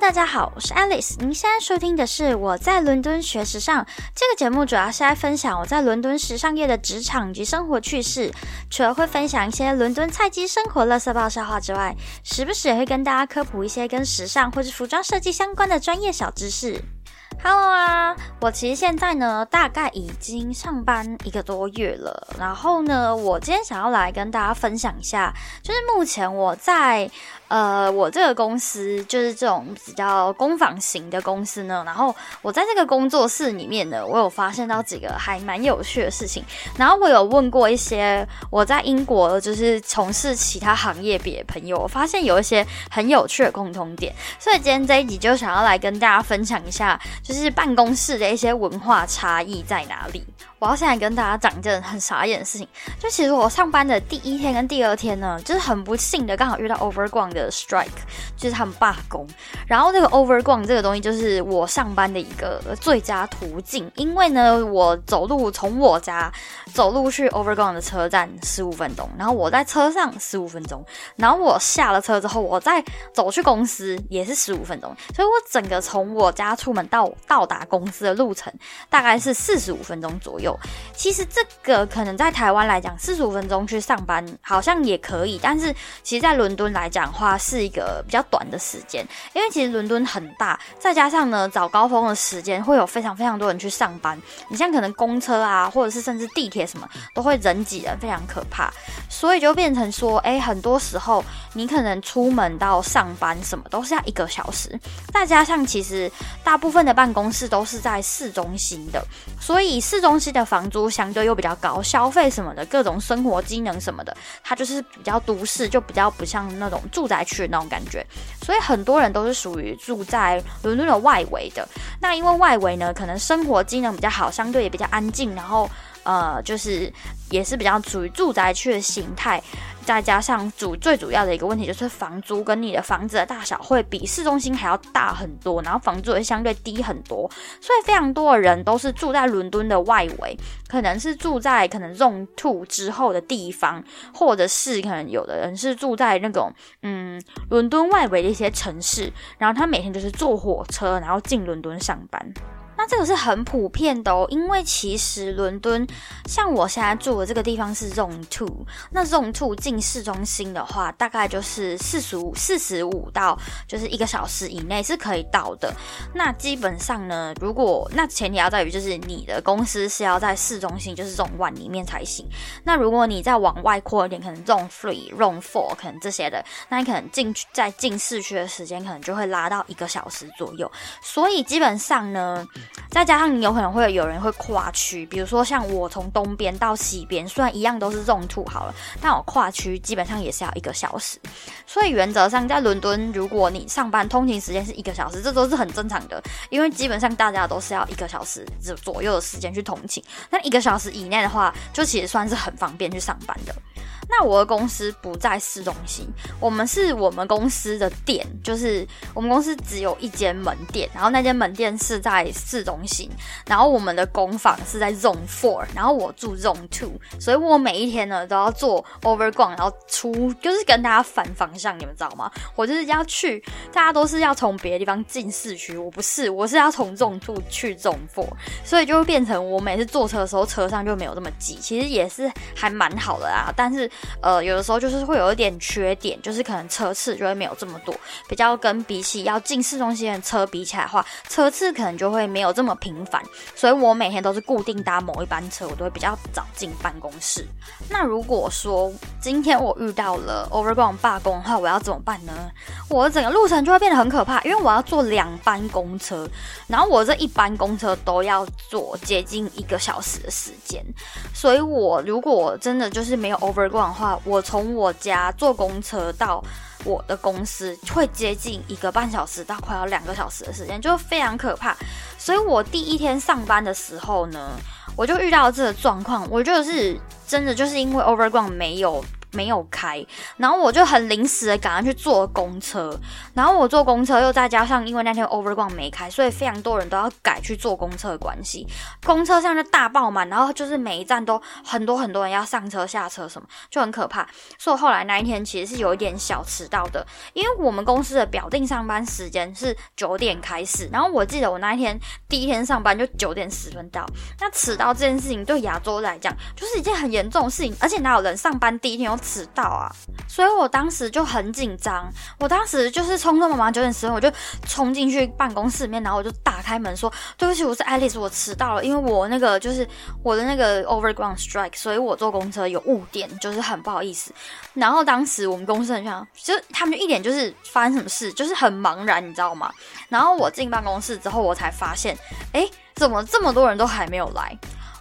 大家好，我是 Alice。您现在收听的是我在伦敦学时尚这个节目，主要是在分享我在伦敦时尚业的职场及生活趣事。除了会分享一些伦敦菜鸡生活、乐色爆笑话之外，时不时也会跟大家科普一些跟时尚或是服装设计相关的专业小知识。Hello 啊，我其实现在呢，大概已经上班一个多月了。然后呢，我今天想要来跟大家分享一下，就是目前我在呃，我这个公司就是这种比较工坊型的公司呢。然后我在这个工作室里面呢，我有发现到几个还蛮有趣的事情。然后我有问过一些我在英国就是从事其他行业别的朋友，我发现有一些很有趣的共同点。所以今天这一集就想要来跟大家分享一下。就是办公室的一些文化差异在哪里？我要现在跟大家讲一件很傻眼的事情，就其实我上班的第一天跟第二天呢，就是很不幸的刚好遇到 Overground 的 strike，就是他们罢工。然后这个 Overground 这个东西就是我上班的一个最佳途径，因为呢，我走路从我家走路去 Overground 的车站十五分钟，然后我在车上十五分钟，然后我下了车之后，我再走去公司也是十五分钟，所以我整个从我家出门到到达公司的路程大概是四十五分钟左右。其实这个可能在台湾来讲，四十五分钟去上班好像也可以，但是其实，在伦敦来讲的话是一个比较短的时间，因为其实伦敦很大，再加上呢早高峰的时间会有非常非常多人去上班，你像可能公车啊，或者是甚至地铁什么，都会人挤人，非常可怕，所以就变成说，哎，很多时候你可能出门到上班什么都是要一个小时，再加上其实大部分的办公室都是在市中心的，所以市中心的。房租相对又比较高，消费什么的各种生活机能什么的，它就是比较都市，就比较不像那种住宅区那种感觉。所以很多人都是属于住在伦敦的外围的。那因为外围呢，可能生活机能比较好，相对也比较安静，然后呃，就是也是比较属于住宅区的形态。再加上主最主要的一个问题就是房租跟你的房子的大小会比市中心还要大很多，然后房租也相对低很多，所以非常多的人都是住在伦敦的外围，可能是住在可能 Zone Two 之后的地方，或者是可能有的人是住在那种嗯伦敦外围的一些城市，然后他每天就是坐火车，然后进伦敦上班。那这个是很普遍的哦，因为其实伦敦像我现在住的这个地方是 Zone Two，那 Zone Two 进市中心的话，大概就是四十五、四十五到就是一个小时以内是可以到的。那基本上呢，如果那前提要在于就是你的公司是要在市中心，就是 Zone One 里面才行。那如果你再往外扩一点，可能 Zone Three、Zone Four 可能这些的，那你可能进去在进市区的时间可能就会拉到一个小时左右。所以基本上呢。再加上你有可能会有人会跨区，比如说像我从东边到西边，虽然一样都是 Zone Two 好了，但我跨区基本上也是要一个小时。所以原则上在伦敦，如果你上班通勤时间是一个小时，这都是很正常的，因为基本上大家都是要一个小时左左右的时间去通勤。那一个小时以内的话，就其实算是很方便去上班的。那我的公司不在市中心，我们是我们公司的店，就是我们公司只有一间门店，然后那间门店是在市中心，然后我们的工坊是在 Zone Four，然后我住 Zone Two，所以我每一天呢都要做 Overground，然后出就是跟大家反方向，你们知道吗？我就是要去，大家都是要从别的地方进市区，我不是，我是要从 Zone Two 去 Zone Four，所以就会变成我每次坐车的时候车上就没有这么挤，其实也是还蛮好的啊，但是。呃，有的时候就是会有一点缺点，就是可能车次就会没有这么多，比较跟比起要进市中心的车比起来的话，车次可能就会没有这么频繁。所以我每天都是固定搭某一班车，我都会比较早进办公室。那如果说今天我遇到了 Overground 罢工的话，我要怎么办呢？我整个路程就会变得很可怕，因为我要坐两班公车，然后我这一班公车都要坐接近一个小时的时间。所以我如果真的就是没有 Overground。话，我从我家坐公车到我的公司会接近一个半小时到快要两个小时的时间，就非常可怕。所以我第一天上班的时候呢，我就遇到这个状况。我就是真的就是因为 Overground 没有没有开，然后我就很临时的赶上去坐公车，然后我坐公车又再加上因为那天 Overground 没开，所以非常多人都要改去坐公车的关系，公车上就大爆满，然后就是每一站都很多很多人要上车下车什么，就很可怕。所以后来那一天其实是有一点小迟到的，因为我们公司的表定上班时间是九点开始，然后我记得我那一天第一天上班就九点十分到，那迟到这件事情对亚洲来讲就是一件很严重的事情，而且哪有人上班第一天又迟到啊？所以我当时就很紧张，我当时就是匆匆忙忙九点十分我就冲进去办公室里面，然后我就打开门说：“对不起，我是爱丽丝，我迟到了，因为我那个就是我的那个 Overground Strike，所以我坐公车有误点，就是很不好意思。”然后当时我们公司很像，就他们就一点就是发生什么事，就是很茫然，你知道吗？然后我进办公室之后，我才发现，哎，怎么这么多人都还没有来？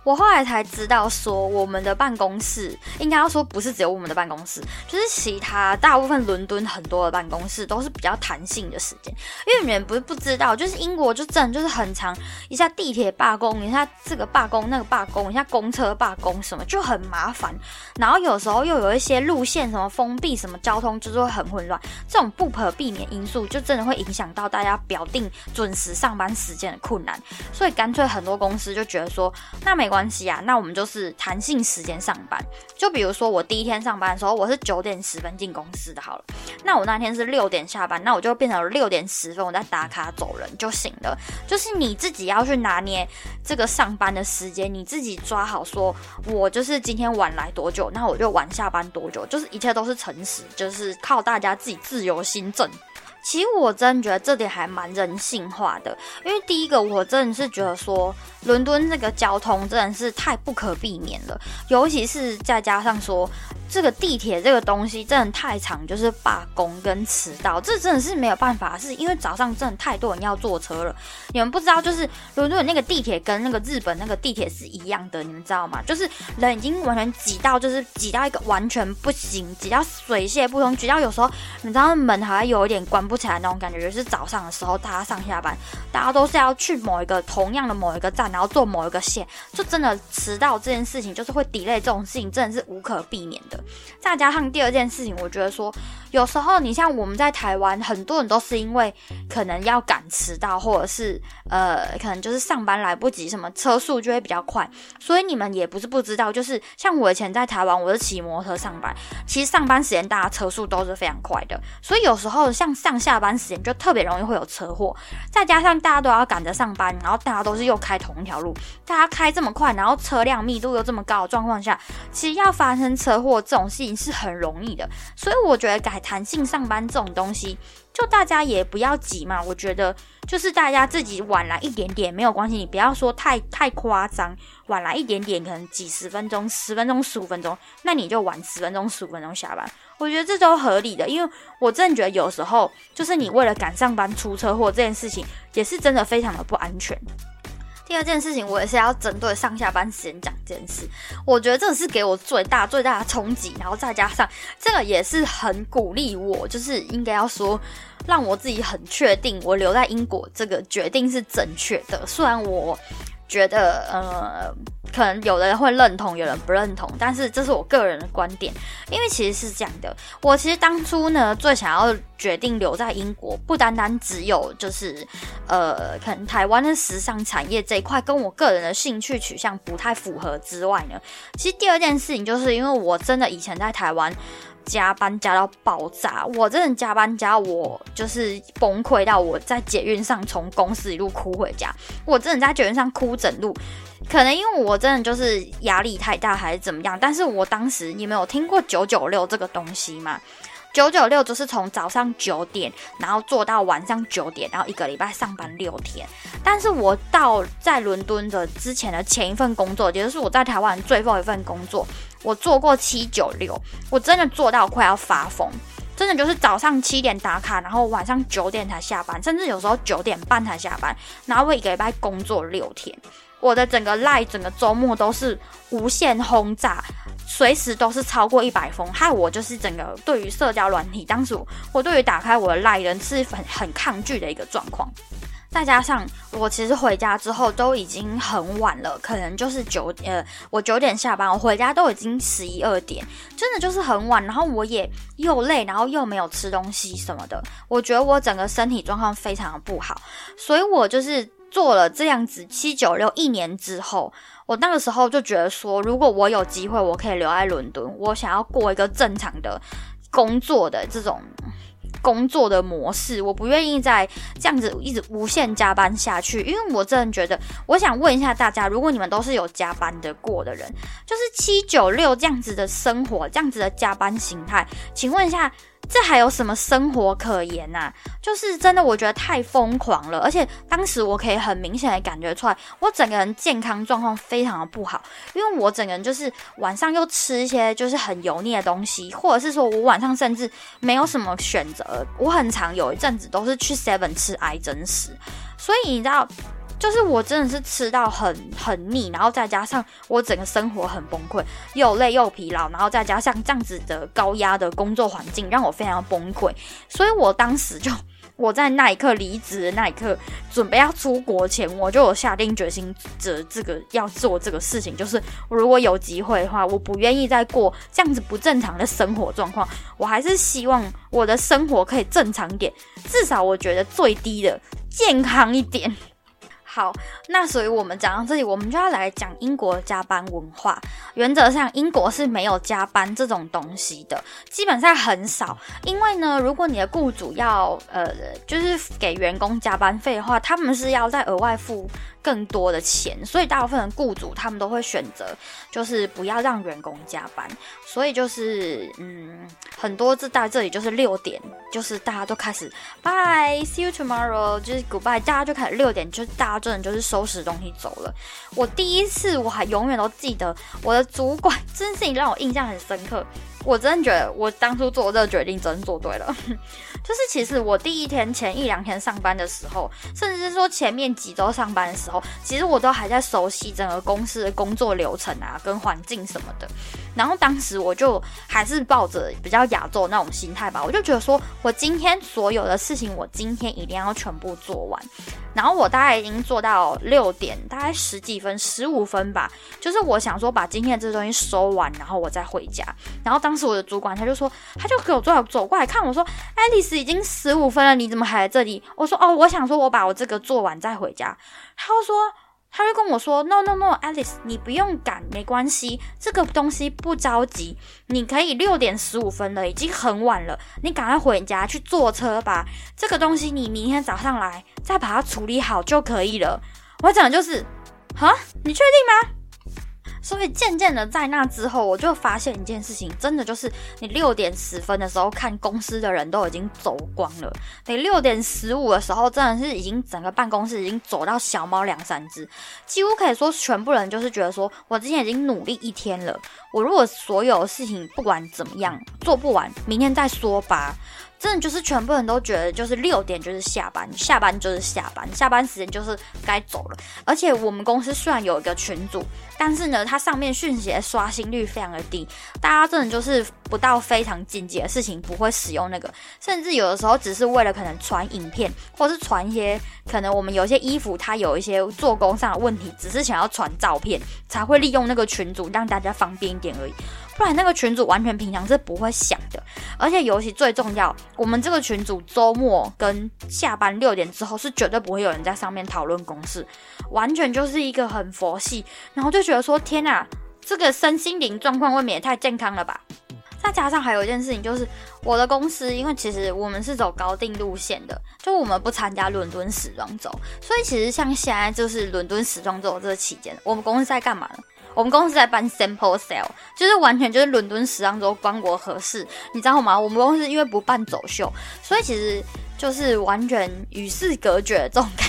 我后来才知道，说我们的办公室应该要说不是只有我们的办公室，就是其他大部分伦敦很多的办公室都是比较弹性的时间。因为你们不是不知道，就是英国就真的就是很长，一下地铁罢工，一下这个罢工那个罢工，一下公车罢工什么就很麻烦。然后有时候又有一些路线什么封闭，什么交通就是会很混乱。这种不可避免因素就真的会影响到大家表定准时上班时间的困难。所以干脆很多公司就觉得说，那没。关关系啊，那我们就是弹性时间上班。就比如说我第一天上班的时候，我是九点十分进公司的，好了。那我那天是六点下班，那我就变成六点十分我再打卡走人就行了。就是你自己要去拿捏这个上班的时间，你自己抓好，说我就是今天晚来多久，那我就晚下班多久，就是一切都是诚实，就是靠大家自己自由心证。其实我真觉得这点还蛮人性化的，因为第一个我真的是觉得说，伦敦这个交通真的是太不可避免了，尤其是再加上说。这个地铁这个东西真的太长，就是罢工跟迟到，这真的是没有办法，是因为早上真的太多人要坐车了。你们不知道，就是伦敦那个地铁跟那个日本那个地铁是一样的，你们知道吗？就是人已经完全挤到，就是挤到一个完全不行，挤到水泄不通，挤到有时候你知道门好像有一点关不起来那种感觉。就是早上的时候，大家上下班，大家都是要去某一个同样的某一个站，然后坐某一个线，就真的迟到这件事情，就是会 delay 这种事情，真的是无可避免的。再加上第二件事情，我觉得说，有时候你像我们在台湾，很多人都是因为可能要赶迟到，或者是呃，可能就是上班来不及，什么车速就会比较快。所以你们也不是不知道，就是像我以前在台湾，我是骑摩托上班，其实上班时间大家车速都是非常快的，所以有时候像上下班时间就特别容易会有车祸。再加上大家都要赶着上班，然后大家都是又开同一条路，大家开这么快，然后车辆密度又这么高的。状况下，其实要发生车祸这种事情。是很容易的，所以我觉得改弹性上班这种东西，就大家也不要急嘛。我觉得就是大家自己晚来一点点没有关系，你不要说太太夸张，晚来一点点，可能几十分钟、十分钟、十五分钟，那你就晚十分钟、十五分钟下班。我觉得这都合理的，因为我真的觉得有时候就是你为了赶上班出车祸这件事情，也是真的非常的不安全。第二件事情，我也是要针对上下班时间讲这件事。我觉得这个是给我最大最大的冲击，然后再加上这个也是很鼓励我，就是应该要说让我自己很确定我留在英国这个决定是正确的。虽然我。觉得呃，可能有的人会认同，有人不认同，但是这是我个人的观点，因为其实是这样的，我其实当初呢最想要决定留在英国，不单单只有就是呃，可能台湾的时尚产业这一块跟我个人的兴趣取向不太符合之外呢，其实第二件事情就是因为我真的以前在台湾。加班加到爆炸，我真的加班加我就是崩溃到我在捷运上从公司一路哭回家，我真的在捷运上哭整路，可能因为我真的就是压力太大还是怎么样，但是我当时你们有听过九九六这个东西吗？九九六就是从早上九点，然后做到晚上九点，然后一个礼拜上班六天。但是我到在伦敦的之前的前一份工作，也就是我在台湾最后一份工作。我做过七九六，我真的做到快要发疯，真的就是早上七点打卡，然后晚上九点才下班，甚至有时候九点半才下班，然后我一个礼拜工作六天，我的整个赖整个周末都是无限轰炸，随时都是超过一百封，害我就是整个对于社交软体，当时我对于打开我的赖人是很很抗拒的一个状况。再加上我其实回家之后都已经很晚了，可能就是九呃，我九点下班，我回家都已经十一二点，真的就是很晚。然后我也又累，然后又没有吃东西什么的，我觉得我整个身体状况非常的不好，所以我就是做了这样子七九六一年之后，我那个时候就觉得说，如果我有机会，我可以留在伦敦，我想要过一个正常的工作的这种。工作的模式，我不愿意再这样子一直无限加班下去，因为我真的觉得，我想问一下大家，如果你们都是有加班的过的人，就是七九六这样子的生活，这样子的加班形态，请问一下。这还有什么生活可言呐？就是真的，我觉得太疯狂了。而且当时我可以很明显的感觉出来，我整个人健康状况非常的不好，因为我整个人就是晚上又吃一些就是很油腻的东西，或者是说我晚上甚至没有什么选择。我很常有一阵子都是去 Seven 吃癌真食，所以你知道。就是我真的是吃到很很腻，然后再加上我整个生活很崩溃，又累又疲劳，然后再加上这样子的高压的工作环境，让我非常崩溃。所以我当时就我在那一刻离职的那一刻，准备要出国前，我就有下定决心，这这个要做这个事情，就是如果有机会的话，我不愿意再过这样子不正常的生活状况，我还是希望我的生活可以正常点，至少我觉得最低的健康一点。好，那所以我们讲到这里，我们就要来讲英国加班文化。原则上，英国是没有加班这种东西的，基本上很少。因为呢，如果你的雇主要呃，就是给员工加班费的话，他们是要再额外付。更多的钱，所以大部分的雇主他们都会选择，就是不要让员工加班。所以就是，嗯，很多这在这里就是六点，就是大家都开始，bye，see you tomorrow，就是 goodbye，大家就开始六点，就是大家真的就是收拾东西走了。我第一次我还永远都记得，我的主管这件事情让我印象很深刻。我真的觉得我当初做这个决定真做对了，就是其实我第一天前一两天上班的时候，甚至是说前面几周上班的时候，其实我都还在熟悉整个公司的工作流程啊，跟环境什么的。然后当时我就还是抱着比较亚洲那种心态吧，我就觉得说我今天所有的事情，我今天一定要全部做完。然后我大概已经做到六点，大概十几分、十五分吧，就是我想说把今天的这东西收完，然后我再回家。然后当时我的主管他就说，他就给我走走过来看我说，爱丽丝已经十五分了，你怎么还在这里？我说哦，我想说我把我这个做完再回家。他说。他就跟我说：“No No No，Alice，你不用赶，没关系，这个东西不着急，你可以六点十五分了，已经很晚了，你赶快回家去坐车吧。这个东西你明天早上来再把它处理好就可以了。”我讲的就是，哈，你确定吗？所以渐渐的，在那之后，我就发现一件事情，真的就是你六点十分的时候看公司的人都已经走光了，你六点十五的时候，真的是已经整个办公室已经走到小猫两三只，几乎可以说全部人就是觉得说，我之前已经努力一天了，我如果所有事情不管怎么样做不完，明天再说吧。真的就是全部人都觉得，就是六点就是下班，下班就是下班，下班时间就是该走了。而且我们公司虽然有一个群组，但是呢，它上面讯息的刷新率非常的低，大家真的就是不到非常紧急的事情不会使用那个，甚至有的时候只是为了可能传影片，或是传一些可能我们有些衣服它有一些做工上的问题，只是想要传照片才会利用那个群组让大家方便一点而已。不然那个群主完全平常是不会想的，而且尤其最重要，我们这个群主周末跟下班六点之后是绝对不会有人在上面讨论公事，完全就是一个很佛系，然后就觉得说天哪，这个身心灵状况未免也太健康了吧。再加上还有一件事情，就是我的公司，因为其实我们是走高定路线的，就我们不参加伦敦时装周，所以其实像现在就是伦敦时装周这个期间，我们公司在干嘛呢？我们公司在办 sample sale，就是完全就是伦敦时装周光国合适，你知道吗？我们公司因为不办走秀，所以其实。就是完全与世隔绝的这种感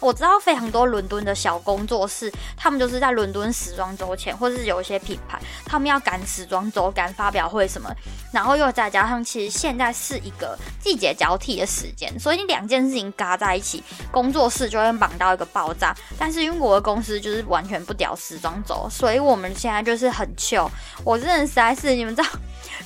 我知道非常多伦敦的小工作室，他们就是在伦敦时装周前，或是有一些品牌，他们要赶时装周、赶发表会什么，然后又再加上，其实现在是一个季节交替的时间，所以你两件事情嘎在一起，工作室就会忙到一个爆炸。但是因为我的公司就是完全不屌时装周，所以我们现在就是很糗。我真的实在是，你们知道。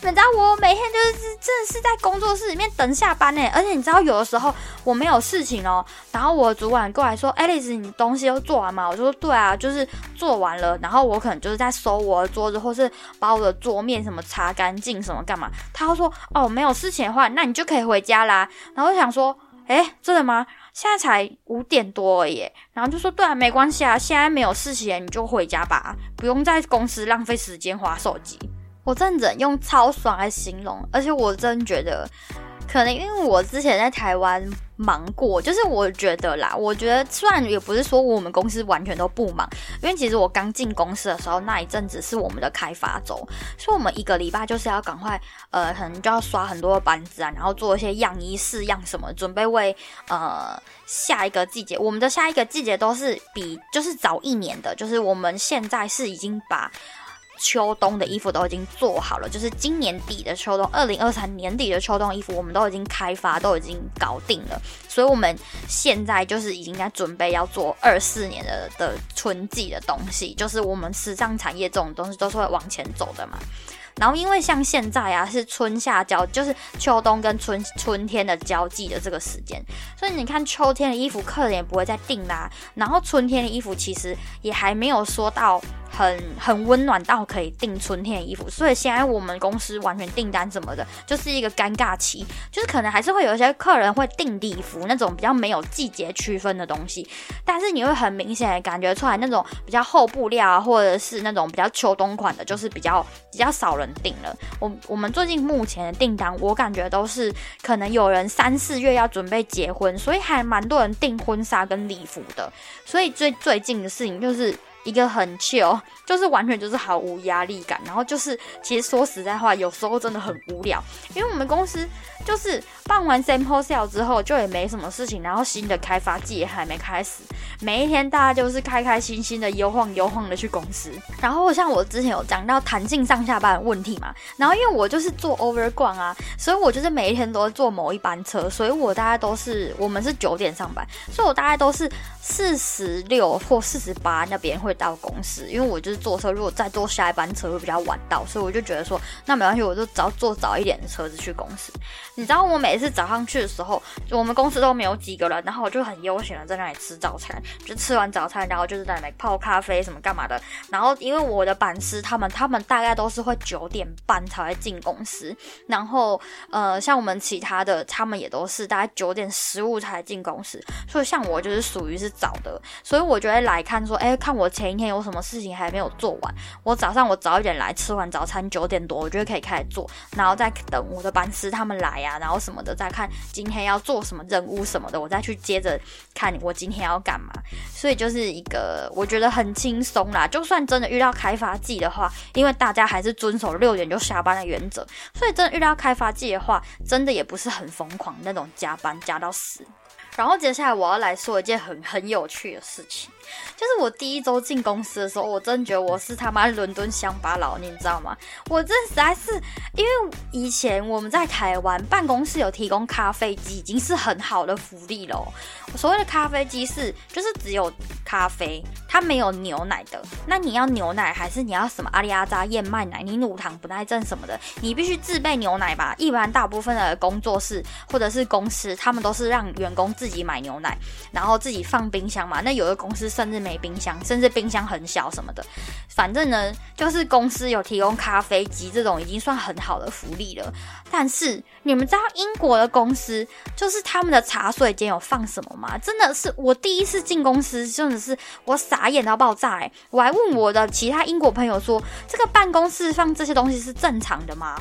你知道我每天就是真的是在工作室里面等下班呢，而且你知道有的时候我没有事情哦，然后我主管过来说：“Alice，你东西都做完吗？”我说：“对啊，就是做完了。”然后我可能就是在收我的桌子，或是把我的桌面什么擦干净什么干嘛。他会说：“哦，没有事情的话，那你就可以回家啦。”然后我想说：“哎，真的吗？现在才五点多而已。”然后就说：“对啊，没关系啊，现在没有事情，你就回家吧，不用在公司浪费时间划手机。”我真的用超爽来形容，而且我真觉得，可能因为我之前在台湾忙过，就是我觉得啦，我觉得虽然也不是说我们公司完全都不忙，因为其实我刚进公司的时候那一阵子是我们的开发周，所以我们一个礼拜就是要赶快，呃，可能就要刷很多的班子啊，然后做一些样衣试样什么，准备为呃下一个季节，我们的下一个季节都是比就是早一年的，就是我们现在是已经把。秋冬的衣服都已经做好了，就是今年底的秋冬，二零二三年底的秋冬衣服，我们都已经开发，都已经搞定了。所以，我们现在就是已经在准备要做二四年的的春季的东西，就是我们时尚产业这种东西都是会往前走的嘛。然后，因为像现在啊，是春夏交，就是秋冬跟春春天的交际的这个时间，所以你看秋天的衣服，客人也不会再订啦。然后春天的衣服，其实也还没有说到。很很温暖到可以订春天的衣服，所以现在我们公司完全订单什么的，就是一个尴尬期，就是可能还是会有一些客人会订礼服那种比较没有季节区分的东西，但是你会很明显的感觉出来那种比较厚布料啊，或者是那种比较秋冬款的，就是比较比较少人订了。我我们最近目前的订单，我感觉都是可能有人三四月要准备结婚，所以还蛮多人订婚纱跟礼服的。所以最最近的事情就是。一个很 chill，就是完全就是毫无压力感，然后就是其实说实在话，有时候真的很无聊，因为我们公司就是办完 sample sale 之后就也没什么事情，然后新的开发季也还没开始，每一天大家就是开开心心的悠晃悠晃的去公司。然后像我之前有讲到弹性上下班的问题嘛，然后因为我就是做 over 逛啊，所以我就是每一天都坐某一班车，所以我大概都是我们是九点上班，所以我大概都是四十六或四十八那边会。到公司，因为我就是坐车，如果再坐下一班车会比较晚到，所以我就觉得说，那没关系，我就只要坐早一点的车子去公司。你知道我每次早上去的时候，我们公司都没有几个人，然后我就很悠闲的在那里吃早餐，就吃完早餐，然后就是在那里泡咖啡什么干嘛的。然后因为我的板师他们，他们大概都是会九点半才会进公司，然后呃，像我们其他的，他们也都是大概九点十五才进公司，所以像我就是属于是早的，所以我就会来看说，哎，看我前。一天有什么事情还没有做完？我早上我早一点来，吃完早餐九点多，我觉得可以开始做，然后再等我的班师他们来呀，然后什么的，再看今天要做什么任务什么的，我再去接着看我今天要干嘛。所以就是一个我觉得很轻松啦。就算真的遇到开发季的话，因为大家还是遵守六点就下班的原则，所以真的遇到开发季的话，真的也不是很疯狂那种加班加到死。然后接下来我要来说一件很很有趣的事情，就是我第一周进公司的时候，我真觉得我是他妈伦敦乡巴佬，你知道吗？我这实在是因为以前我们在台湾办公室有提供咖啡机，已经是很好的福利了。所谓的咖啡机是就是只有咖啡，它没有牛奶的。那你要牛奶还是你要什么阿里阿扎燕麦奶？你乳糖不耐症什么的，你必须自备牛奶吧？一般大部分的工作室或者是公司，他们都是让员工自己买牛奶，然后自己放冰箱嘛。那有的公司甚至没冰箱，甚至冰箱很小什么的。反正呢，就是公司有提供咖啡机这种已经算很好的福利了。但是你们知道英国的公司就是他们的茶水间有放什么吗？真的是我第一次进公司，真的是我傻眼到爆炸哎！我还问我的其他英国朋友说，这个办公室放这些东西是正常的吗？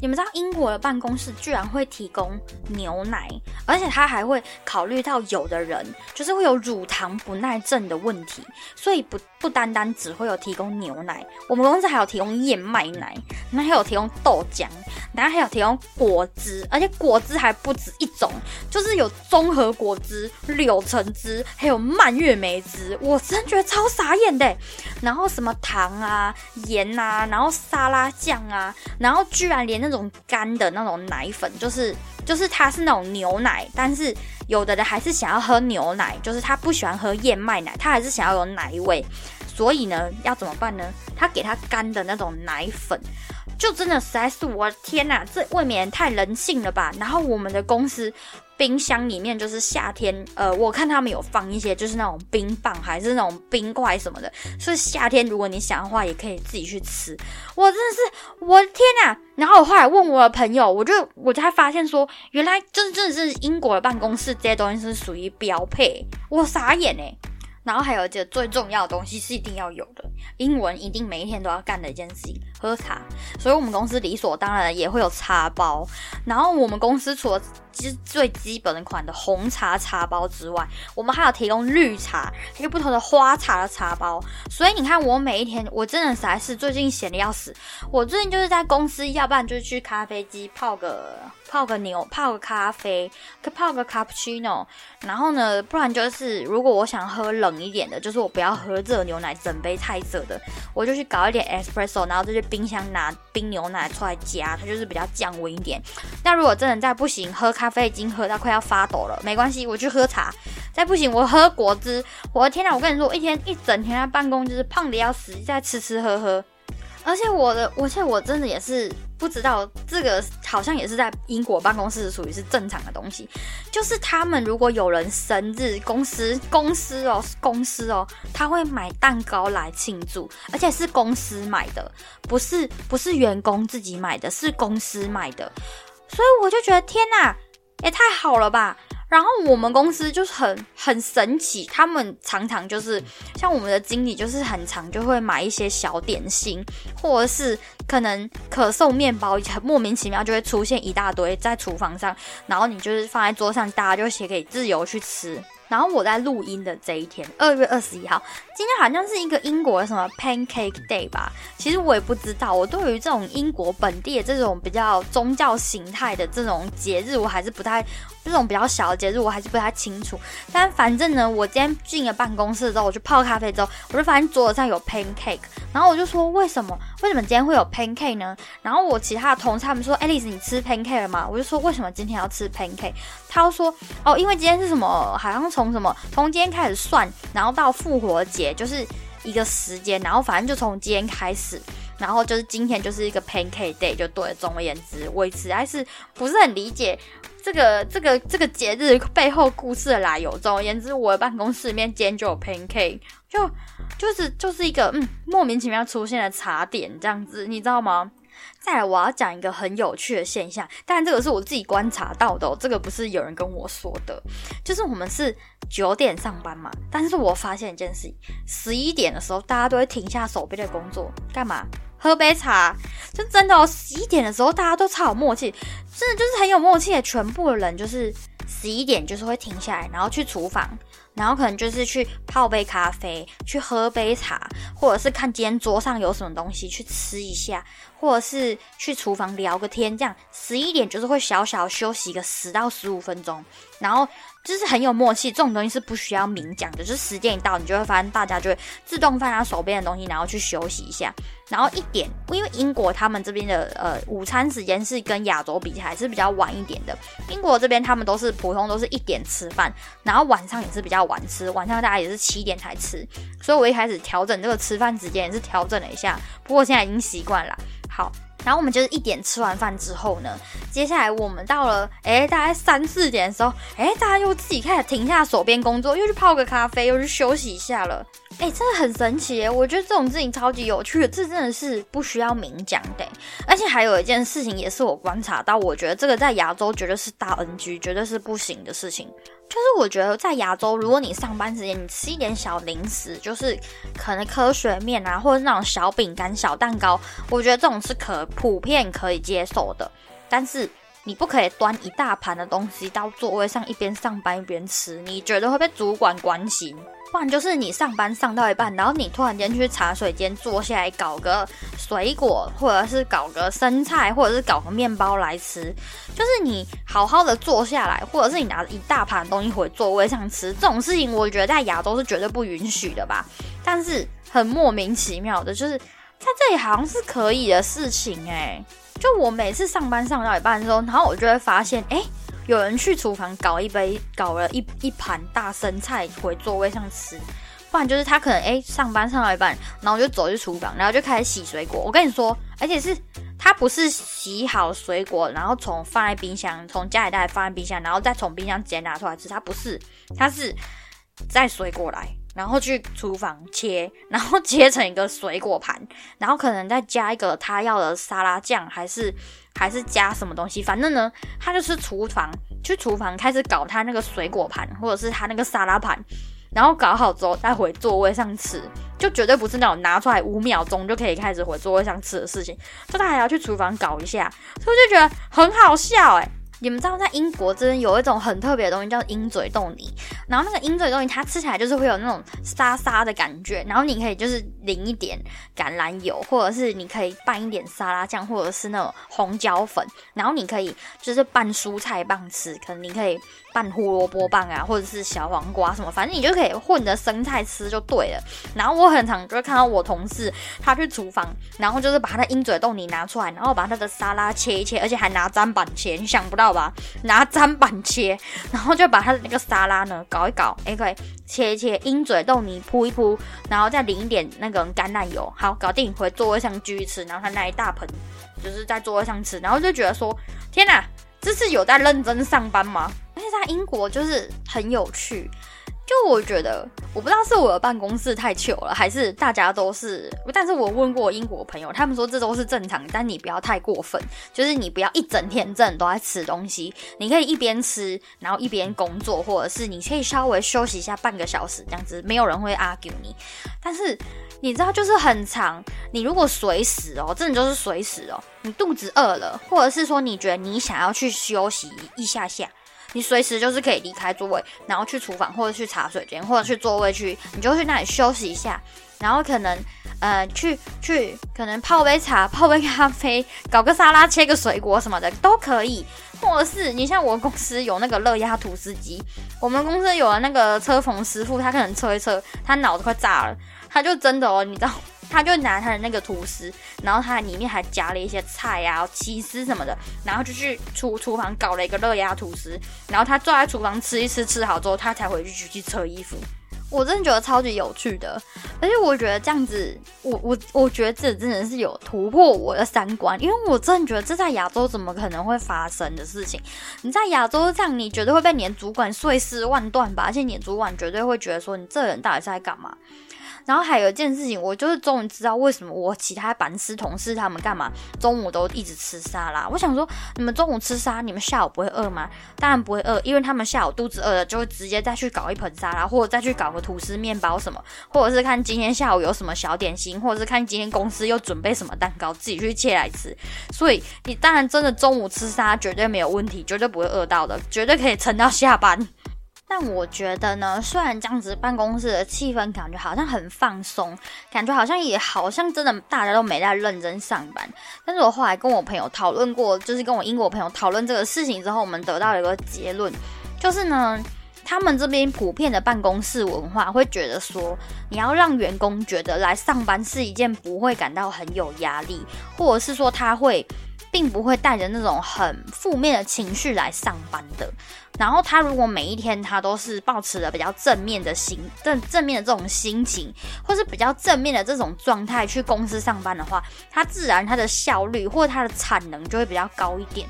你们知道英国的办公室居然会提供牛奶，而且他还会考虑到有的人就是会有乳糖不耐症的问题，所以不不单单只会有提供牛奶，我们公司还有提供燕麦奶，那还有提供豆浆，然后还有提供果汁，而且果汁还不止一种，就是有综合果汁、柳橙汁，还有蔓越莓汁，我真觉得超傻眼的。然后什么糖啊、盐啊，然后沙拉酱啊，然后居然连那。那种干的那种奶粉，就是就是它是那种牛奶，但是有的人还是想要喝牛奶，就是他不喜欢喝燕麦奶，他还是想要有奶味，所以呢，要怎么办呢？他给他干的那种奶粉。就真的实在是我的天呐，这未免太人性了吧！然后我们的公司冰箱里面就是夏天，呃，我看他们有放一些就是那种冰棒还是那种冰块什么的，所以夏天如果你想的话，也可以自己去吃。我真的是我的天呐！然后我后来问我的朋友，我就我才发现说，原来真真的是英国的办公室这些东西是属于标配，我傻眼哎！然后还有一个最重要的东西是一定要有的，英文一定每一天都要干的一件事情，喝茶。所以我们公司理所当然也会有茶包。然后我们公司除了其实最基本的款的红茶茶包之外，我们还有提供绿茶，还有不同的花茶的茶包。所以你看，我每一天我真的实在是最近闲的要死。我最近就是在公司，要不然就是去咖啡机泡个泡个牛泡个咖啡，泡个 cappuccino。然后呢，不然就是如果我想喝冷冷一点的，就是我不要喝热牛奶，整杯太热的，我就去搞一点 espresso，然后再去冰箱拿冰牛奶出来加，它就是比较降温一点。那如果真的再不行，喝咖啡已经喝到快要发抖了，没关系，我去喝茶。再不行，我喝果汁。我的天哪，我跟你说，我一天一整天在办公就是胖的要死，在吃吃喝喝。而且我的，而且我真的也是不知道这个，好像也是在英国办公室属于是正常的东西。就是他们如果有人生日，公司公司哦，公司哦，他会买蛋糕来庆祝，而且是公司买的，不是不是员工自己买的，是公司买的。所以我就觉得天哪，也太好了吧！然后我们公司就是很很神奇，他们常常就是像我们的经理，就是很常就会买一些小点心，或者是可能可颂面包，很莫名其妙就会出现一大堆在厨房上，然后你就是放在桌上，大家就写可以自由去吃。然后我在录音的这一天，二月二十一号，今天好像是一个英国的什么 Pancake Day 吧？其实我也不知道。我对于这种英国本地的这种比较宗教形态的这种节日，我还是不太这种比较小的节日，我还是不太清楚。但反正呢，我今天进了办公室之后，我去泡咖啡之后，我就发现桌子上有 Pancake，然后我就说为什么？为什么今天会有 Pancake 呢？然后我其他的同事他们说，Alice 你吃 Pancake 了吗？我就说为什么今天要吃 Pancake？他说哦，因为今天是什么？好像从什么从今天开始算，然后到复活节就是一个时间，然后反正就从今天开始，然后就是今天就是一个 Pancake Day，就对。总而言之，我实在是不是很理解这个这个这个节日背后故事的来由。总而言之，我的办公室里面今天就有 Pancake，就就是就是一个嗯莫名其妙出现的茶点这样子，你知道吗？再来，我要讲一个很有趣的现象，但这个是我自己观察到的，这个不是有人跟我说的，就是我们是九点上班嘛，但是我发现一件事情，十一点的时候大家都会停下手边的工作，干嘛？喝杯茶。就真的哦，十一点的时候大家都超有默契，真的就是很有默契的，全部的人就是十一点就是会停下来，然后去厨房。然后可能就是去泡杯咖啡，去喝杯茶，或者是看今天桌上有什么东西去吃一下，或者是去厨房聊个天，这样十一点就是会小小休息个十到十五分钟，然后。就是很有默契，这种东西是不需要明讲的。就是时间一到，你就会发现大家就会自动放下手边的东西，然后去休息一下。然后一点，因为英国他们这边的呃午餐时间是跟亚洲比起来是比较晚一点的。英国这边他们都是普通都是一点吃饭，然后晚上也是比较晚吃，晚上大家也是七点才吃。所以我一开始调整这个吃饭时间也是调整了一下，不过现在已经习惯了。好。然后我们就是一点吃完饭之后呢，接下来我们到了哎大概三四点的时候，哎大家又自己开始停下手边工作，又去泡个咖啡，又去休息一下了。哎，真的很神奇哎我觉得这种事情超级有趣的，这真的是不需要明讲的。而且还有一件事情也是我观察到，我觉得这个在亚洲绝对是大 NG，绝对是不行的事情。就是我觉得在亚洲，如果你上班时间你吃一点小零食，就是可能科学面啊，或者是那种小饼干、小蛋糕，我觉得这种是可普遍可以接受的。但是你不可以端一大盘的东西到座位上，一边上班一边吃，你觉得会被主管关心。不然就是你上班上到一半，然后你突然间去茶水间坐下来搞个水果，或者是搞个生菜，或者是搞个面包来吃。就是你好好的坐下来，或者是你拿一大盘东西回座位上吃，这种事情我觉得在亚洲是绝对不允许的吧。但是很莫名其妙的，就是在这里好像是可以的事情哎。就我每次上班上到一半的时候，然后我就会发现，哎。有人去厨房搞一杯，搞了一一盘大生菜回座位上吃，不然就是他可能哎上班上到一半，然后就走去厨房，然后就开始洗水果。我跟你说，而且是他不是洗好水果，然后从放在冰箱，从家里带放在冰箱，然后再从冰箱直接拿出来吃。他不是，他是带水果来，然后去厨房切，然后切成一个水果盘，然后可能再加一个他要的沙拉酱，还是还是加什么东西，反正呢，他就是厨房去厨房开始搞他那个水果盘，或者是他那个沙拉盘。然后搞好之后再回座位上吃，就绝对不是那种拿出来五秒钟就可以开始回座位上吃的事情，就他还要去厨房搞一下，所以我就觉得很好笑诶。你们知道在英国这边有一种很特别的东西叫鹰嘴豆泥，然后那个鹰嘴豆泥它吃起来就是会有那种沙沙的感觉，然后你可以就是淋一点橄榄油，或者是你可以拌一点沙拉酱，或者是那种红椒粉，然后你可以就是拌蔬菜拌吃，可能你可以拌胡萝卜棒啊，或者是小黄瓜什么，反正你就可以混着生菜吃就对了。然后我很常就会看到我同事他去厨房，然后就是把他的鹰嘴豆泥拿出来，然后把他的沙拉切一切，而且还拿砧板切，你想不到。吧，拿砧板切，然后就把他的那个沙拉呢搞一搞，哎，可以切一切，鹰嘴豆泥铺一铺，然后再淋一点那个橄榄油，好，搞定，回座位上继续吃。然后他那一大盆就是在座位上吃，然后就觉得说，天哪，这是有在认真上班吗？而且在英国就是很有趣。就我觉得，我不知道是我的办公室太糗了，还是大家都是。但是我问过英国朋友，他们说这都是正常，但你不要太过分，就是你不要一整天真的都在吃东西。你可以一边吃，然后一边工作，或者是你可以稍微休息一下半个小时，这样子没有人会 argue 你。但是你知道，就是很长。你如果随时哦，真的就是随时哦，你肚子饿了，或者是说你觉得你想要去休息一下下。你随时就是可以离开座位，然后去厨房或者去茶水间或者去座位区，你就去那里休息一下，然后可能呃去去可能泡杯茶、泡杯咖啡、搞个沙拉、切个水果什么的都可以，或者是你像我公司有那个热压吐司机，我们公司有了那个车缝师傅，他可能车一车，他脑子快炸了，他就真的哦，你知道。他就拿他的那个吐司，然后他里面还夹了一些菜啊、起司什么的，然后就去厨厨房搞了一个热压吐司，然后他坐在厨房吃一吃，吃好之后他才回去去扯衣服。我真的觉得超级有趣的，而且我觉得这样子，我我我觉得这真的是有突破我的三观，因为我真的觉得这在亚洲怎么可能会发生的事情？你在亚洲这样，你绝对会被你的主管碎尸万段吧？而且你的主管绝对会觉得说，你这人到底是在干嘛？然后还有一件事情，我就是终于知道为什么我其他班师同事他们干嘛中午都一直吃沙拉。我想说，你们中午吃沙，你们下午不会饿吗？当然不会饿，因为他们下午肚子饿了，就会直接再去搞一盆沙拉，或者再去搞个吐司面包什么，或者是看今天下午有什么小点心，或者是看今天公司又准备什么蛋糕，自己去切来吃。所以你当然真的中午吃沙绝对没有问题，绝对不会饿到的，绝对可以撑到下班。但我觉得呢，虽然这样子办公室的气氛感觉好像很放松，感觉好像也好像真的大家都没在认真上班。但是我后来跟我朋友讨论过，就是跟我英国朋友讨论这个事情之后，我们得到一个结论，就是呢，他们这边普遍的办公室文化会觉得说，你要让员工觉得来上班是一件不会感到很有压力，或者是说他会。并不会带着那种很负面的情绪来上班的。然后他如果每一天他都是保持着比较正面的心正正面的这种心情，或是比较正面的这种状态去公司上班的话，他自然他的效率或者他的产能就会比较高一点。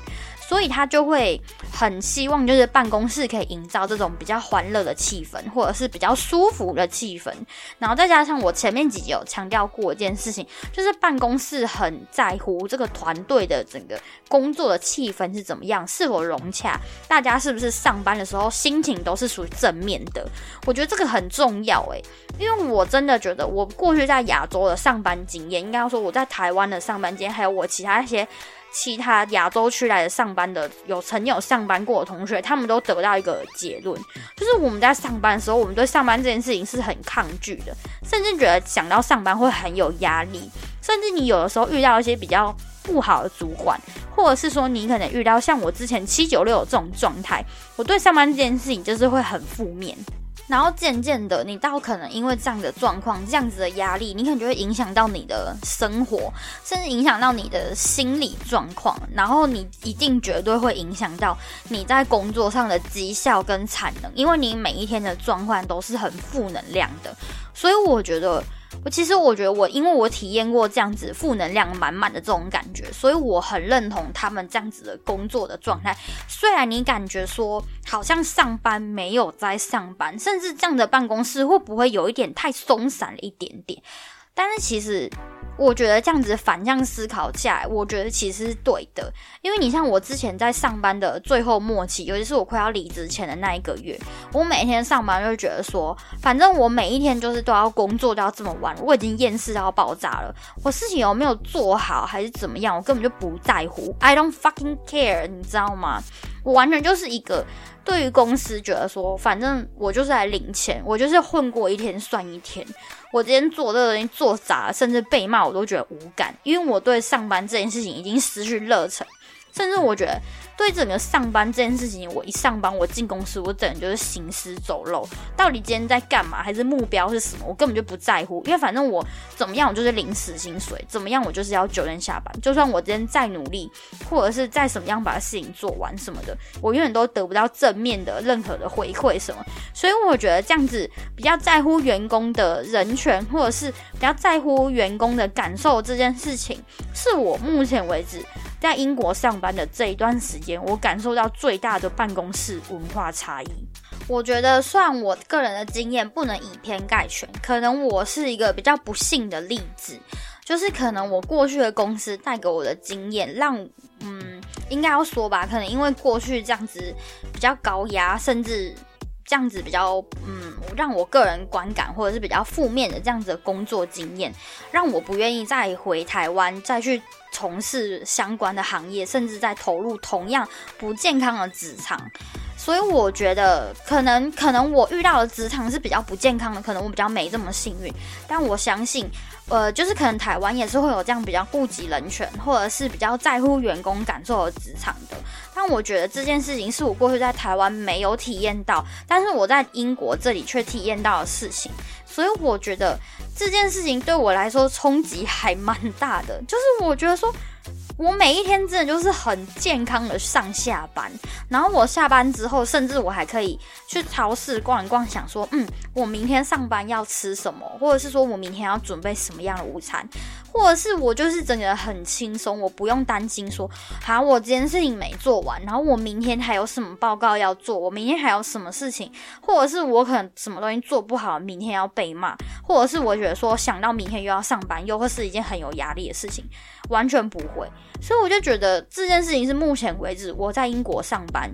所以他就会很希望，就是办公室可以营造这种比较欢乐的气氛，或者是比较舒服的气氛。然后再加上我前面几集有强调过一件事情，就是办公室很在乎这个团队的整个工作的气氛是怎么样，是否融洽，大家是不是上班的时候心情都是属于正面的。我觉得这个很重要诶，因为我真的觉得我过去在亚洲的上班经验，应该说我在台湾的上班经验，还有我其他一些。其他亚洲区来的上班的有曾有上班过的同学，他们都得到一个结论，就是我们在上班的时候，我们对上班这件事情是很抗拒的，甚至觉得想到上班会很有压力，甚至你有的时候遇到一些比较不好的主管，或者是说你可能遇到像我之前七九六这种状态，我对上班这件事情就是会很负面。然后渐渐的，你到可能因为这样的状况、这样子的压力，你可能就会影响到你的生活，甚至影响到你的心理状况。然后你一定绝对会影响到你在工作上的绩效跟产能，因为你每一天的状况都是很负能量的。所以我觉得。我其实我觉得我，因为我体验过这样子负能量满满的这种感觉，所以我很认同他们这样子的工作的状态。虽然你感觉说好像上班没有在上班，甚至这样的办公室会不会有一点太松散了一点点？但是其实。我觉得这样子反向思考下来，我觉得其实是对的。因为你像我之前在上班的最后末期，尤其是我快要离职前的那一个月，我每天上班就觉得说，反正我每一天就是都要工作，都要这么晚，我已经厌世到爆炸了。我事情有没有做好还是怎么样，我根本就不在乎，I don't fucking care，你知道吗？我完全就是一个。对于公司觉得说，反正我就是来领钱，我就是混过一天算一天。我今天做这个东西做砸了，甚至被骂我都觉得无感，因为我对上班这件事情已经失去热忱，甚至我觉得。对整个上班这件事情，我一上班，我进公司，我整个就是行尸走肉。到底今天在干嘛，还是目标是什么，我根本就不在乎。因为反正我怎么样，我就是领死薪水；怎么样，我就是要九点下班。就算我今天再努力，或者是再怎么样把事情做完什么的，我永远都得不到正面的任何的回馈什么。所以我觉得这样子比较在乎员工的人权，或者是比较在乎员工的感受这件事情，是我目前为止在英国上班的这一段时间。我感受到最大的办公室文化差异。我觉得，虽然我个人的经验不能以偏概全，可能我是一个比较不幸的例子，就是可能我过去的公司带给我的经验，让嗯，应该要说吧，可能因为过去这样子比较高压，甚至这样子比较嗯，让我个人观感或者是比较负面的这样子的工作经验，让我不愿意再回台湾再去。从事相关的行业，甚至再投入同样不健康的职场，所以我觉得可能可能我遇到的职场是比较不健康的，可能我比较没这么幸运。但我相信，呃，就是可能台湾也是会有这样比较顾及人权，或者是比较在乎员工感受的职场的。但我觉得这件事情是我过去在台湾没有体验到，但是我在英国这里却体验到的事情。所以我觉得这件事情对我来说冲击还蛮大的，就是我觉得说。我每一天真的就是很健康的上下班，然后我下班之后，甚至我还可以去超市逛一逛，想说，嗯，我明天上班要吃什么，或者是说我明天要准备什么样的午餐，或者是我就是整个很轻松，我不用担心说，好，我这件事情没做完，然后我明天还有什么报告要做，我明天还有什么事情，或者是我可能什么东西做不好，明天要被骂，或者是我觉得说想到明天又要上班，又会是一件很有压力的事情，完全不会。所以我就觉得这件事情是目前为止我在英国上班，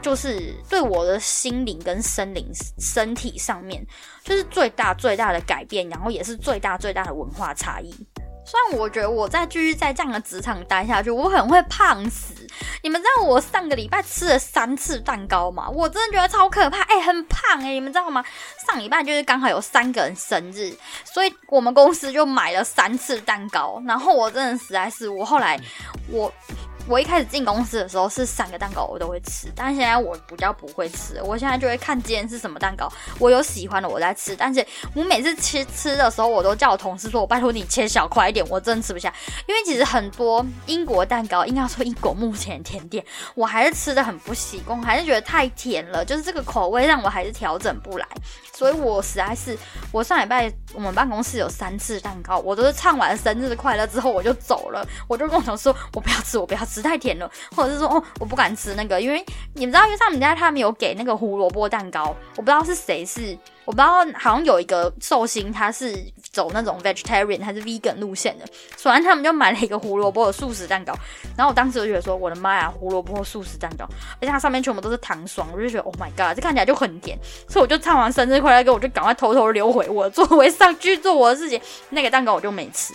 就是对我的心灵跟身灵身体上面，就是最大最大的改变，然后也是最大最大的文化差异。虽然我觉得我再继续在这样的职场待下去，我很会胖死。你们知道我上个礼拜吃了三次蛋糕吗？我真的觉得超可怕，哎，很胖哎，你们知道吗？上礼拜就是刚好有三个人生日，所以我们公司就买了三次蛋糕。然后我真的实在是，我后来我。我一开始进公司的时候是三个蛋糕我都会吃，但是现在我比较不会吃。我现在就会看今天是什么蛋糕，我有喜欢的我在吃。但是我每次吃吃的时候，我都叫我同事说：“我拜托你切小块一点，我真吃不下。”因为其实很多英国蛋糕，应该说英国目前甜点，我还是吃的很不习惯，还是觉得太甜了，就是这个口味让我还是调整不来。所以我实在是，我上礼拜我们办公室有三次蛋糕，我都是唱完生日快乐之后我就走了，我就跟我同事说：“我不要吃，我不要吃。”吃太甜了，或者是说哦，我不敢吃那个，因为你们知道，因为他们家他们有给那个胡萝卜蛋糕，我不知道是谁是，我不知道好像有一个寿星他是走那种 vegetarian 还是 vegan 路线的，所以他们就买了一个胡萝卜的素食蛋糕，然后我当时就觉得说，我的妈呀，胡萝卜素食蛋糕，而且它上面全部都是糖霜，我就觉得 Oh my god，这看起来就很甜，所以我就唱完生日快乐歌，我就赶快偷偷溜回我的座位上去做我的事情，那个蛋糕我就没吃。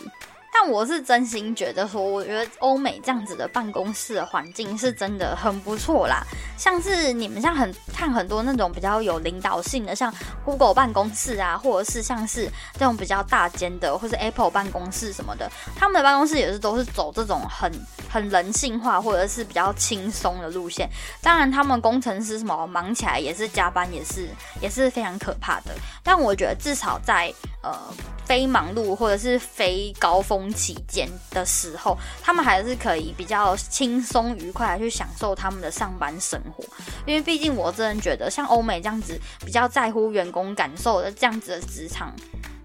但我是真心觉得说，我觉得欧美这样子的办公室的环境是真的很不错啦。像是你们像很看很多那种比较有领导性的，像 Google 办公室啊，或者是像是这种比较大间的，或是 Apple 办公室什么的，他们的办公室也是都是走这种很很人性化或者是比较轻松的路线。当然，他们工程师什么忙起来也是加班，也是也是非常可怕的。但我觉得至少在呃。非忙碌或者是非高峰期间的时候，他们还是可以比较轻松愉快的去享受他们的上班生活。因为毕竟我真的觉得，像欧美这样子比较在乎员工感受的这样子的职场，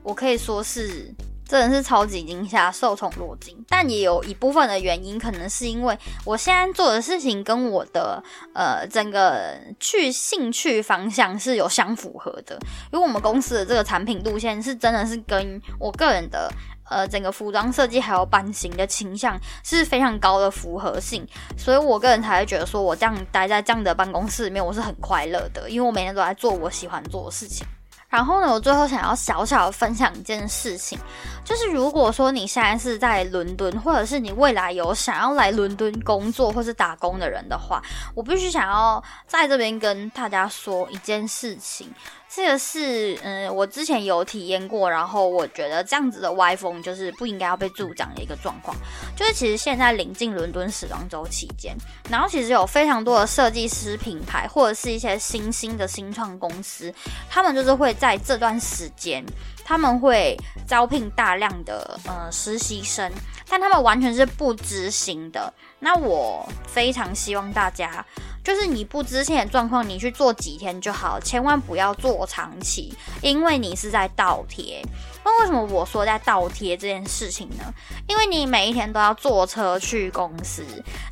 我可以说是。真的是超级惊吓，受宠若惊。但也有一部分的原因，可能是因为我现在做的事情跟我的呃整个去兴趣方向是有相符合的。因为我们公司的这个产品路线是真的是跟我个人的呃整个服装设计还有版型的倾向是非常高的符合性，所以我个人才会觉得说我这样待在这样的办公室里面，我是很快乐的，因为我每天都在做我喜欢做的事情。然后呢，我最后想要小小的分享一件事情，就是如果说你现在是在伦敦，或者是你未来有想要来伦敦工作或是打工的人的话，我必须想要在这边跟大家说一件事情。这个是，嗯，我之前有体验过，然后我觉得这样子的歪风就是不应该要被助长的一个状况。就是其实现在临近伦敦时装周期间，然后其实有非常多的设计师品牌或者是一些新兴的新创公司，他们就是会在这段时间，他们会招聘大量的呃实习生，但他们完全是不知行的。那我非常希望大家。就是你不知情的状况，你去做几天就好，千万不要做长期，因为你是在倒贴。那为什么我说在倒贴这件事情呢？因为你每一天都要坐车去公司，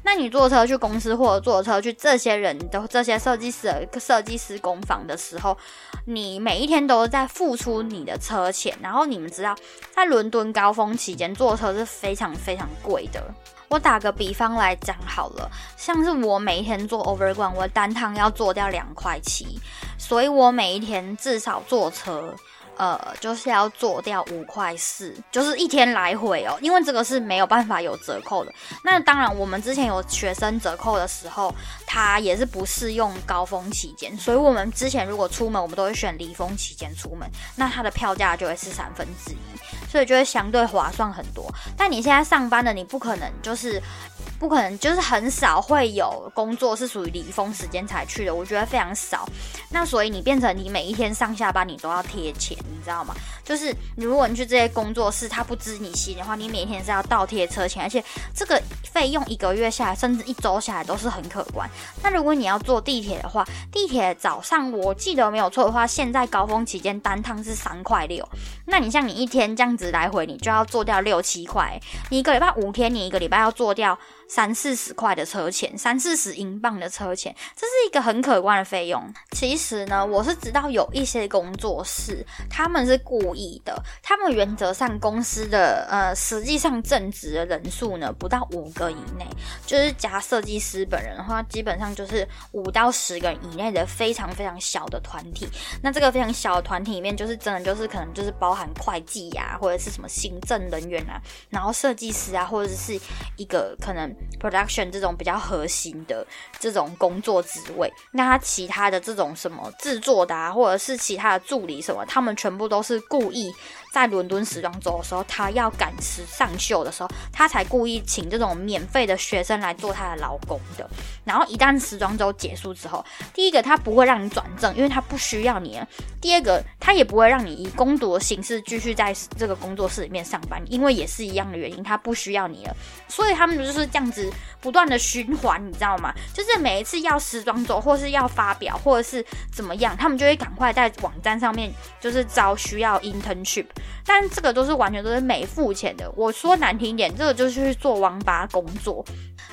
那你坐车去公司或者坐车去这些人的这些设计师的设计师工坊的时候，你每一天都在付出你的车钱。然后你们知道，在伦敦高峰期间坐车是非常非常贵的。我打个比方来讲好了，像是我每一天坐 Overground，我单趟要坐掉两块七，所以我每一天至少坐车。呃，就是要做掉五块四，就是一天来回哦，因为这个是没有办法有折扣的。那当然，我们之前有学生折扣的时候，它也是不适用高峰期间，所以我们之前如果出门，我们都会选离峰期间出门，那它的票价就会是三分之一，所以就会相对划算很多。但你现在上班的，你不可能就是。不可能，就是很少会有工作是属于离峰时间才去的，我觉得非常少。那所以你变成你每一天上下班你都要贴钱，你知道吗？就是如果你去这些工作室，他不知你心的话，你每天是要倒贴车钱，而且这个费用一个月下来，甚至一周下来都是很可观。那如果你要坐地铁的话，地铁早上我记得没有错的话，现在高峰期间单趟是三块六。那你像你一天这样子来回，你就要做掉六七块。你一个礼拜五天，你一个礼拜要做掉。三四十块的车钱，三四十英镑的车钱，这是一个很可观的费用。其实呢，我是知道有一些工作室，他们是故意的，他们原则上公司的呃，实际上正职的人数呢，不到五个以内，就是加设计师本人的话，基本上就是五到十个人以内的非常非常小的团体。那这个非常小的团体里面，就是真的就是可能就是包含会计呀，或者是什么行政人员啊，然后设计师啊，或者是一个可能。Production 这种比较核心的这种工作职位，那他其他的这种什么制作的啊，或者是其他的助理什么，他们全部都是故意。在伦敦时装周的时候，他要赶时上秀的时候，他才故意请这种免费的学生来做他的劳工的。然后一旦时装周结束之后，第一个他不会让你转正，因为他不需要你；第二个他也不会让你以攻读的形式继续在这个工作室里面上班，因为也是一样的原因，他不需要你了。所以他们就是这样子不断的循环，你知道吗？就是每一次要时装周或是要发表或者是怎么样，他们就会赶快在网站上面就是招需要 internship。但这个都是完全都是没付钱的。我说难听点，这个就是去做网吧工作，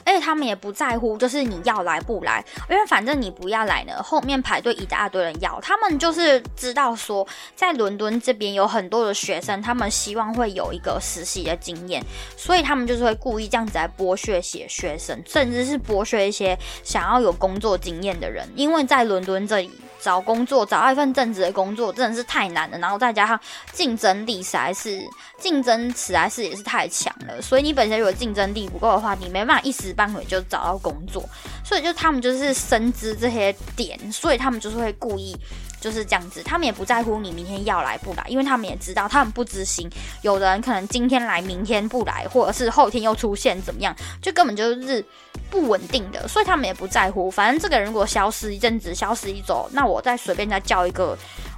而且他们也不在乎，就是你要来不来，因为反正你不要来呢，后面排队一大堆人要。他们就是知道说，在伦敦这边有很多的学生，他们希望会有一个实习的经验，所以他们就是会故意这样子来剥削些学生，甚至是剥削一些想要有工作经验的人，因为在伦敦这里。找工作，找到一份正职的工作真的是太难了，然后再加上竞争力实在是竞争实在是也是太强了，所以你本身如果竞争力不够的话，你没办法一时半会就找到工作，所以就他们就是深知这些点，所以他们就是会故意。就是这样子，他们也不在乎你明天要来不来，因为他们也知道他们不知心。有的人可能今天来，明天不来，或者是后天又出现怎么样，就根本就是不稳定的，所以他们也不在乎。反正这个人如果消失一阵子，消失一周，那我再随便再叫一个。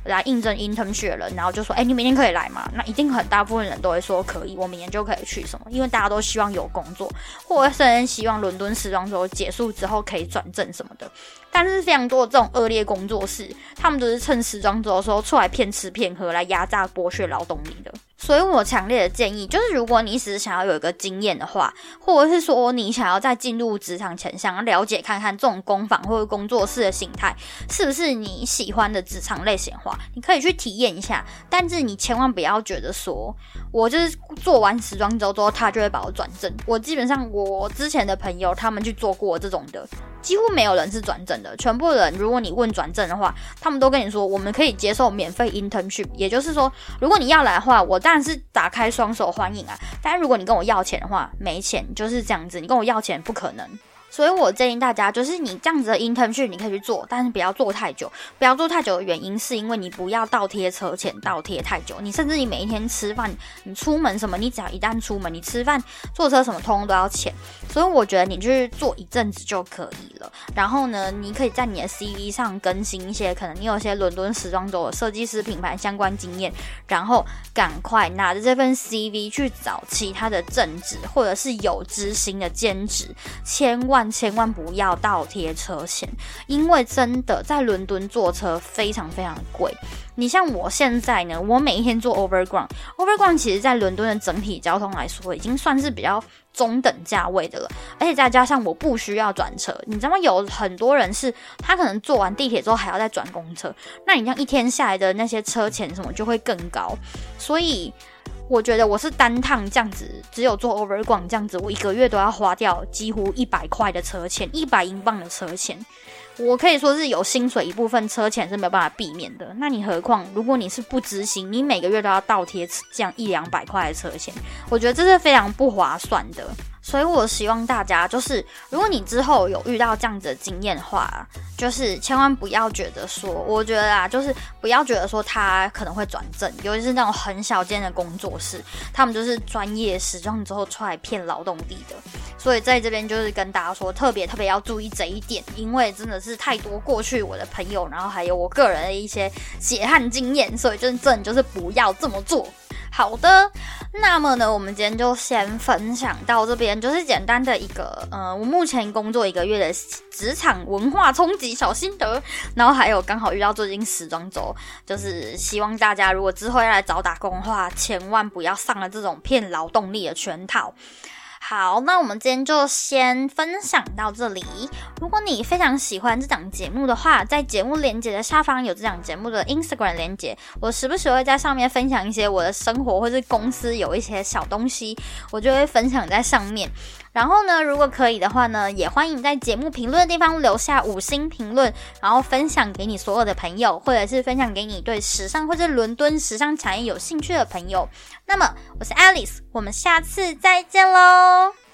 来应征 internship 的人，然后就说，哎，你明天可以来吗？那一定很大部分人都会说可以，我明年就可以去什么？因为大家都希望有工作，或者甚至希望伦敦时装周结束之后可以转正什么的。但是非常多的这种恶劣工作室，他们都是趁时装周的时候出来骗吃骗喝，来压榨剥削劳动力的。所以我强烈的建议，就是如果你只是想要有一个经验的话，或者是说你想要在进入职场前想要了解看看这种工坊或者工作室的形态是不是你喜欢的职场类型的话，你可以去体验一下。但是你千万不要觉得说，我就是做完时装周之后，他就会把我转正。我基本上我之前的朋友他们去做过这种的。几乎没有人是转正的，全部人，如果你问转正的话，他们都跟你说，我们可以接受免费 internship，也就是说，如果你要来的话，我当然是打开双手欢迎啊。但是如果你跟我要钱的话，没钱就是这样子，你跟我要钱不可能。所以我建议大家，就是你这样子的 internship 你可以去做，但是不要做太久。不要做太久的原因，是因为你不要倒贴车钱，倒贴太久。你甚至你每一天吃饭，你出门什么，你只要一旦出门，你吃饭、坐车什么，通通都要钱。所以我觉得你去做一阵子就可以了。然后呢，你可以在你的 CV 上更新一些，可能你有些伦敦时装周的设计师品牌相关经验，然后赶快拿着这份 CV 去找其他的正职或者是有执行的兼职，千万。万千万不要倒贴车钱，因为真的在伦敦坐车非常非常贵。你像我现在呢，我每一天坐 Overground，Overground 其实在伦敦的整体交通来说，已经算是比较中等价位的了。而且再加上我不需要转车，你知道吗？有很多人是他可能坐完地铁之后还要再转公车，那你像一天下来的那些车钱什么就会更高，所以。我觉得我是单趟这样子，只有做 over 广这样子，我一个月都要花掉几乎一百块的车钱，一百英镑的车钱。我可以说是有薪水一部分车钱是没有办法避免的。那你何况如果你是不执行，你每个月都要倒贴这样一两百块的车钱，我觉得这是非常不划算的。所以我希望大家就是，如果你之后有遇到这样子的经验的话，就是千万不要觉得说，我觉得啊，就是不要觉得说他可能会转正，尤其是那种很小间的工作室，他们就是专业时装之后出来骗劳动力的。所以在这边就是跟大家说，特别特别要注意这一点，因为真的是太多过去我的朋友，然后还有我个人的一些血汗经验，所以真正就是不要这么做。好的，那么呢，我们今天就先分享到这边，就是简单的一个，呃，我目前工作一个月的职场文化冲击小心得，然后还有刚好遇到最近时装周，就是希望大家如果之后要来找打工的话，千万不要上了这种骗劳动力的圈套。好，那我们今天就先分享到这里。如果你非常喜欢这档节目的话，在节目链接的下方有这档节目的 Instagram 链接，我时不时会在上面分享一些我的生活或是公司有一些小东西，我就会分享在上面。然后呢，如果可以的话呢，也欢迎在节目评论的地方留下五星评论，然后分享给你所有的朋友，或者是分享给你对时尚或者伦敦时尚产业有兴趣的朋友。那么，我是 Alice，我们下次再见喽。